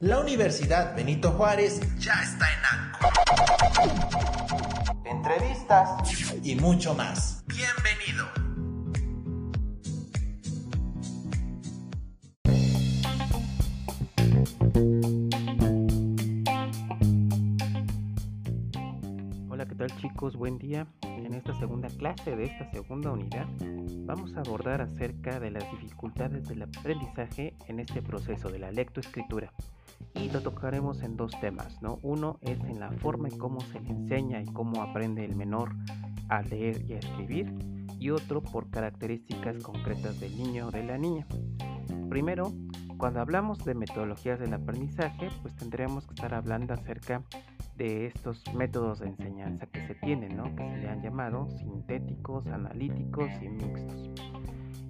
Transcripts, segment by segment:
La Universidad Benito Juárez ya está en ANCO. Entrevistas y mucho más. Bienvenido. Hola, ¿qué tal chicos? Buen día. En esta segunda clase de esta segunda unidad vamos a abordar acerca de las dificultades del aprendizaje en este proceso de la lectoescritura y lo tocaremos en dos temas, ¿no? Uno es en la forma en cómo se le enseña y cómo aprende el menor a leer y a escribir y otro por características concretas del niño o de la niña. Primero, cuando hablamos de metodologías del aprendizaje, pues tendremos que estar hablando acerca de estos métodos de enseñanza que se tienen, ¿no? que se le han llamado sintéticos, analíticos y mixtos.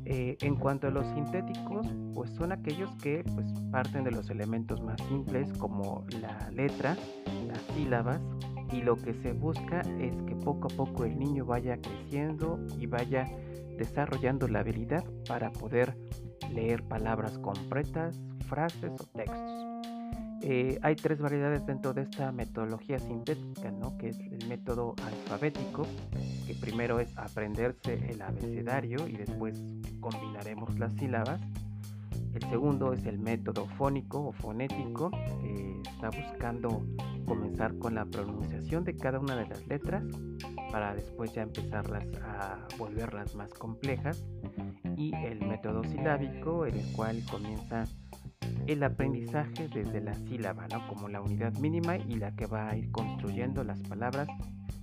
Eh, en cuanto a los sintéticos, pues son aquellos que pues, parten de los elementos más simples como la letra, las sílabas, y lo que se busca es que poco a poco el niño vaya creciendo y vaya desarrollando la habilidad para poder leer palabras completas, frases o textos. Eh, hay tres variedades dentro de esta metodología sintética, ¿no? que es el método alfabético, que primero es aprenderse el abecedario y después combinaremos las sílabas. El segundo es el método fónico o fonético, que está buscando comenzar con la pronunciación de cada una de las letras para después ya empezarlas a volverlas más complejas. Y el método silábico, el cual comienza el aprendizaje desde la sílaba, ¿no? como la unidad mínima y la que va a ir construyendo las palabras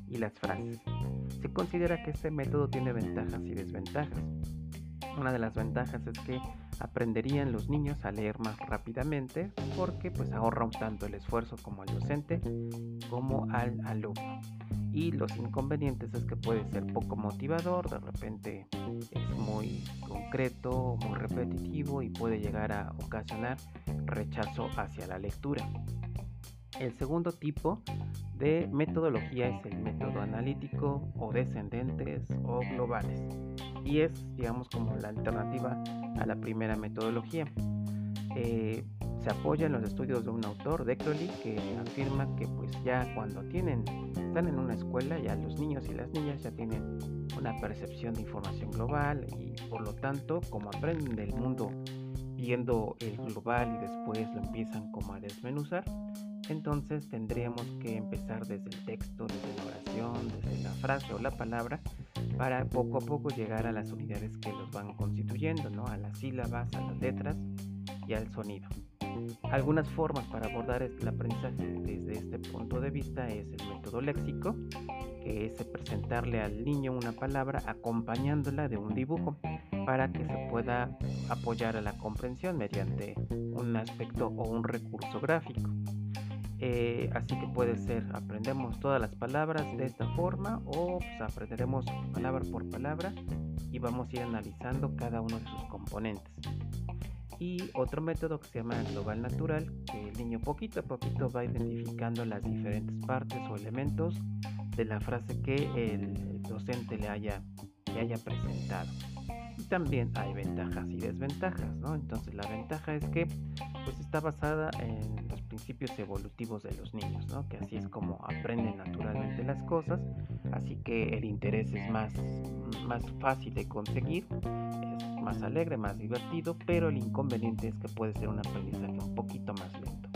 y las frases. Se considera que este método tiene ventajas y desventajas. Una de las ventajas es que aprenderían los niños a leer más rápidamente porque pues ahorra un tanto el esfuerzo como al docente como al alumno. Y los inconvenientes es que puede ser poco motivador, de repente es muy concreto, muy repetitivo y puede llegar a ocasionar rechazo hacia la lectura. El segundo tipo de metodología es el método analítico o descendentes o globales y es digamos como la alternativa a la primera metodología. Eh, se apoya en los estudios de un autor, de Crowley, que afirma que pues ya cuando tienen, están en una escuela, ya los niños y las niñas ya tienen una percepción de información global y por lo tanto como aprenden del mundo viendo el global y después lo empiezan como a desmenuzar, entonces tendríamos que empezar desde el texto, desde la oración, desde la frase o la palabra, para poco a poco llegar a las unidades que los van constituyendo, ¿no? a las sílabas, a las letras y al sonido. Algunas formas para abordar el aprendizaje desde este punto de vista es el método léxico, que es presentarle al niño una palabra acompañándola de un dibujo para que se pueda apoyar a la comprensión mediante un aspecto o un recurso gráfico. Eh, así que puede ser, aprendemos todas las palabras de esta forma o pues, aprenderemos palabra por palabra y vamos a ir analizando cada uno de sus componentes. Y otro método que se llama global natural, que el niño poquito a poquito va identificando las diferentes partes o elementos de la frase que el docente le haya, le haya presentado. Y también hay ventajas y desventajas, ¿no? Entonces la ventaja es que pues está basada en los principios evolutivos de los niños, ¿no? Que así es como aprenden naturalmente las cosas, así que el interés es más, más fácil de conseguir, es más alegre, más divertido, pero el inconveniente es que puede ser un aprendizaje un poquito más lento.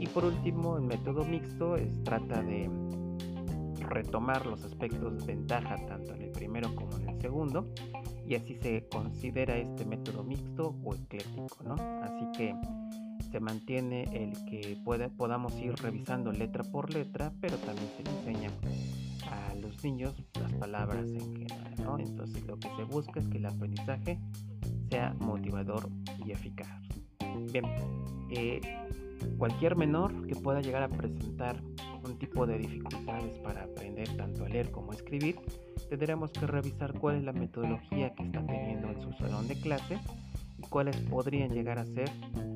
Y por último, el método mixto es, trata de retomar los aspectos de ventaja tanto en el primero como en el segundo y así se considera este método mixto o ecléctico, ¿no? Así que se mantiene el que podamos ir revisando letra por letra, pero también se enseña a los niños las palabras en general, ¿no? Entonces lo que se busca es que el aprendizaje sea motivador y eficaz. Bien, eh, cualquier menor que pueda llegar a presentar un tipo de dificultades para aprender tanto a leer como a escribir, tendremos que revisar cuál es la metodología que está teniendo en su salón de clases y cuáles podrían llegar a ser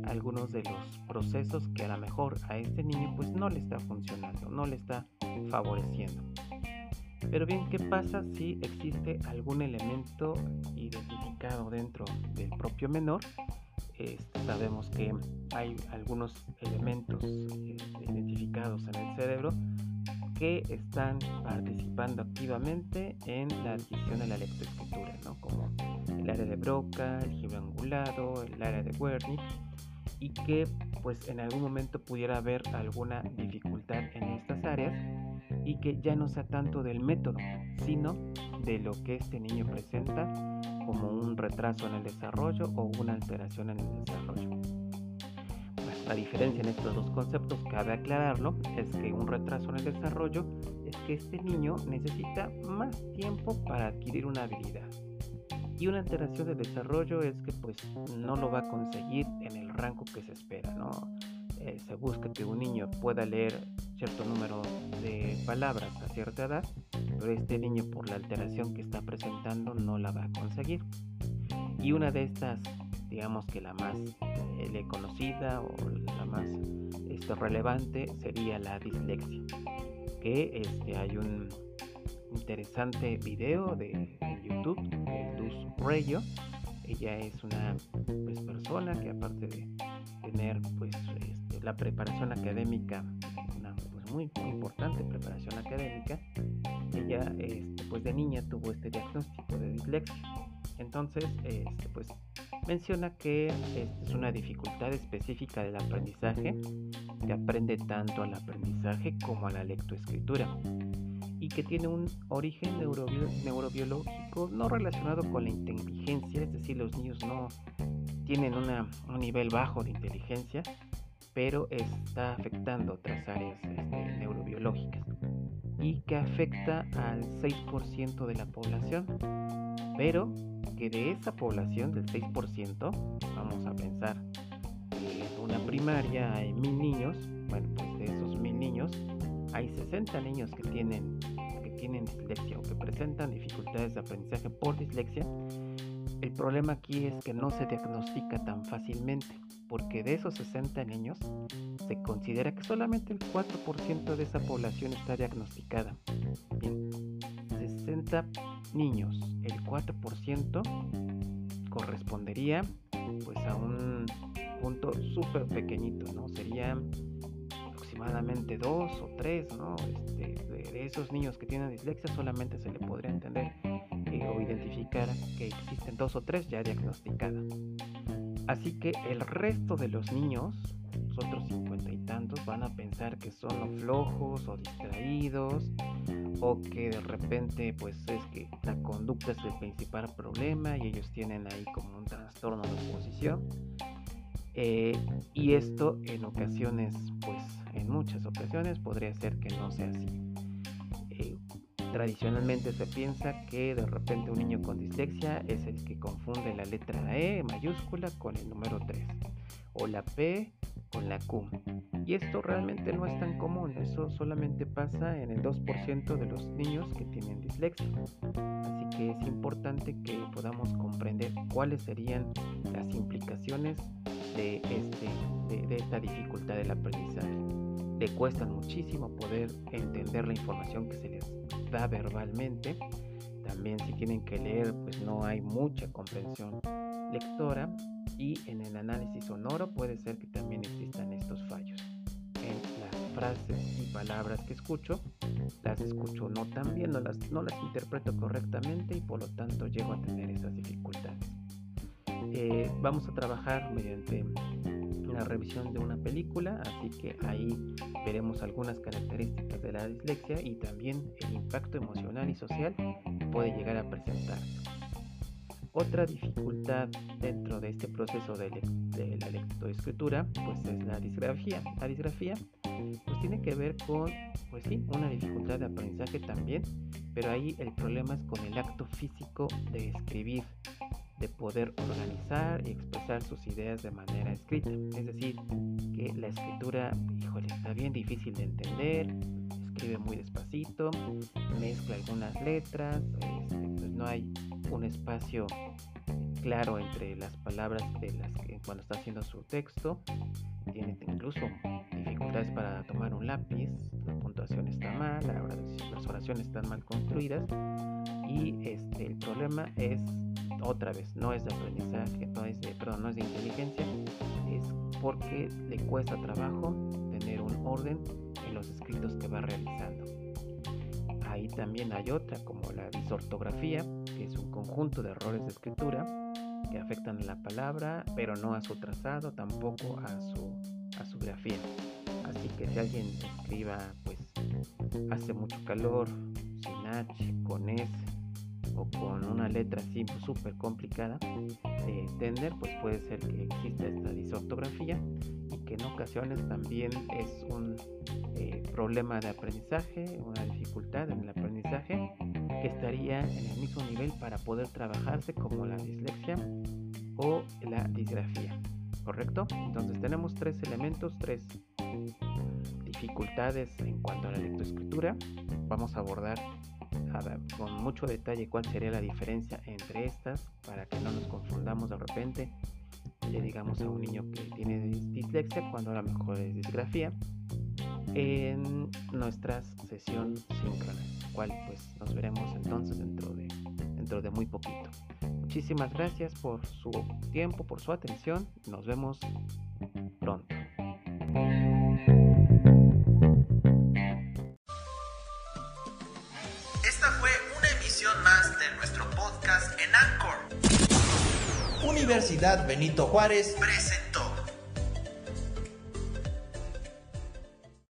algunos de los procesos que a lo mejor a este niño pues no le está funcionando, no le está favoreciendo. Pero bien, ¿qué pasa si existe algún elemento identificado dentro del propio menor este, sabemos que hay algunos elementos este, identificados en el cerebro que están participando activamente en la adquisición de la lectoescritura, ¿no? como el área de Broca, el giro angulado, el área de Wernicke, y que pues en algún momento pudiera haber alguna dificultad en estas áreas y que ya no sea tanto del método, sino de lo que este niño presenta como un retraso en el desarrollo o una alteración en el desarrollo. la diferencia en estos dos conceptos, cabe aclararlo, es que un retraso en el desarrollo es que este niño necesita más tiempo para adquirir una habilidad. Y una alteración de desarrollo es que pues no lo va a conseguir en el rango que se espera, ¿no? Eh, se busca que un niño pueda leer cierto número de palabras a cierta edad, pero este niño por la alteración que está presentando no la va a conseguir. Y una de estas, digamos que la más eh, conocida o la más este, relevante sería la dislexia, que este, hay un interesante video de YouTube de Luz Rayo. Ella es una pues, persona que aparte de tener pues este, la preparación académica, una pues, muy, importante preparación académica, ella este, pues de niña tuvo este diagnóstico de dislexia. Entonces, este, pues menciona que es una dificultad específica del aprendizaje, que aprende tanto al aprendizaje como a la lectoescritura y que tiene un origen neurobiológico no relacionado con la inteligencia, es decir, los niños no tienen un nivel bajo de inteligencia, pero está afectando otras áreas este, neurobiológicas y que afecta al 6% de la población, pero que de esa población del 6%, vamos a pensar en una primaria hay mil niños, bueno, pues de esos mil niños hay 60 niños que tienen, tienen dislexia o que presentan dificultades de aprendizaje por dislexia. El problema aquí es que no se diagnostica tan fácilmente, porque de esos 60 niños se considera que solamente el 4% de esa población está diagnosticada. Bien, 60 niños, el 4% correspondería pues a un punto súper pequeñito, ¿no? Sería aproximadamente dos o tres, ¿no? Este, de, esos niños que tienen dislexia solamente se le podría entender eh, o identificar que existen dos o tres ya diagnosticadas. Así que el resto de los niños, los otros cincuenta y tantos, van a pensar que son flojos o distraídos o que de repente pues es que la conducta es el principal problema y ellos tienen ahí como un trastorno de oposición. Eh, y esto en ocasiones pues en muchas ocasiones podría ser que no sea así. Eh, tradicionalmente se piensa que de repente un niño con dislexia es el que confunde la letra E mayúscula con el número 3 o la P con la Q. Y esto realmente no es tan común, eso solamente pasa en el 2% de los niños que tienen dislexia. Así que es importante que podamos comprender cuáles serían las implicaciones de, este, de, de esta dificultad del aprendizaje le cuesta muchísimo poder entender la información que se les da verbalmente. También si tienen que leer, pues no hay mucha comprensión lectora y en el análisis sonoro puede ser que también existan estos fallos. En las frases y palabras que escucho, las escucho no tan bien, no las, no las interpreto correctamente y por lo tanto llego a tener esas dificultades. Eh, vamos a trabajar mediante la revisión de una película, así que ahí veremos algunas características de la dislexia y también el impacto emocional y social que puede llegar a presentar. Otra dificultad dentro de este proceso de, la lectoescritura pues es la disgrafía. La disgrafía pues tiene que ver con pues sí, una dificultad de aprendizaje también, pero ahí el problema es con el acto físico de escribir de poder organizar y expresar sus ideas de manera escrita. Es decir, que la escritura, híjole, está bien difícil de entender, escribe muy despacito, mezcla algunas letras, este, pues no hay un espacio claro entre las palabras de las que cuando está haciendo su texto, tiene incluso dificultades para tomar un lápiz, la puntuación está mal, las oraciones están mal construidas y este, el problema es otra vez, no es de aprendizaje, no es de, perdón, no es de inteligencia, es porque le cuesta trabajo tener un orden en los escritos que va realizando. Ahí también hay otra como la disortografía, que es un conjunto de errores de escritura que afectan a la palabra, pero no a su trazado, tampoco a su, a su grafía. Así que si alguien escriba, pues hace mucho calor, sin H, con S, o con una letra así súper complicada de entender, pues puede ser que exista esta disortografía y que en ocasiones también es un eh, problema de aprendizaje, una dificultad en el aprendizaje que estaría en el mismo nivel para poder trabajarse como la dislexia o la disgrafía. ¿Correcto? Entonces tenemos tres elementos, tres dificultades en cuanto a la lectoescritura. Vamos a abordar con mucho detalle cuál sería la diferencia entre estas para que no nos confundamos de repente le digamos a un niño que tiene dislexia cuando a lo mejor es disgrafía en nuestra sesión síncrona, cual pues nos veremos entonces dentro de, dentro de muy poquito. Muchísimas gracias por su tiempo, por su atención. Nos vemos pronto. Universidad Benito Juárez. Presenta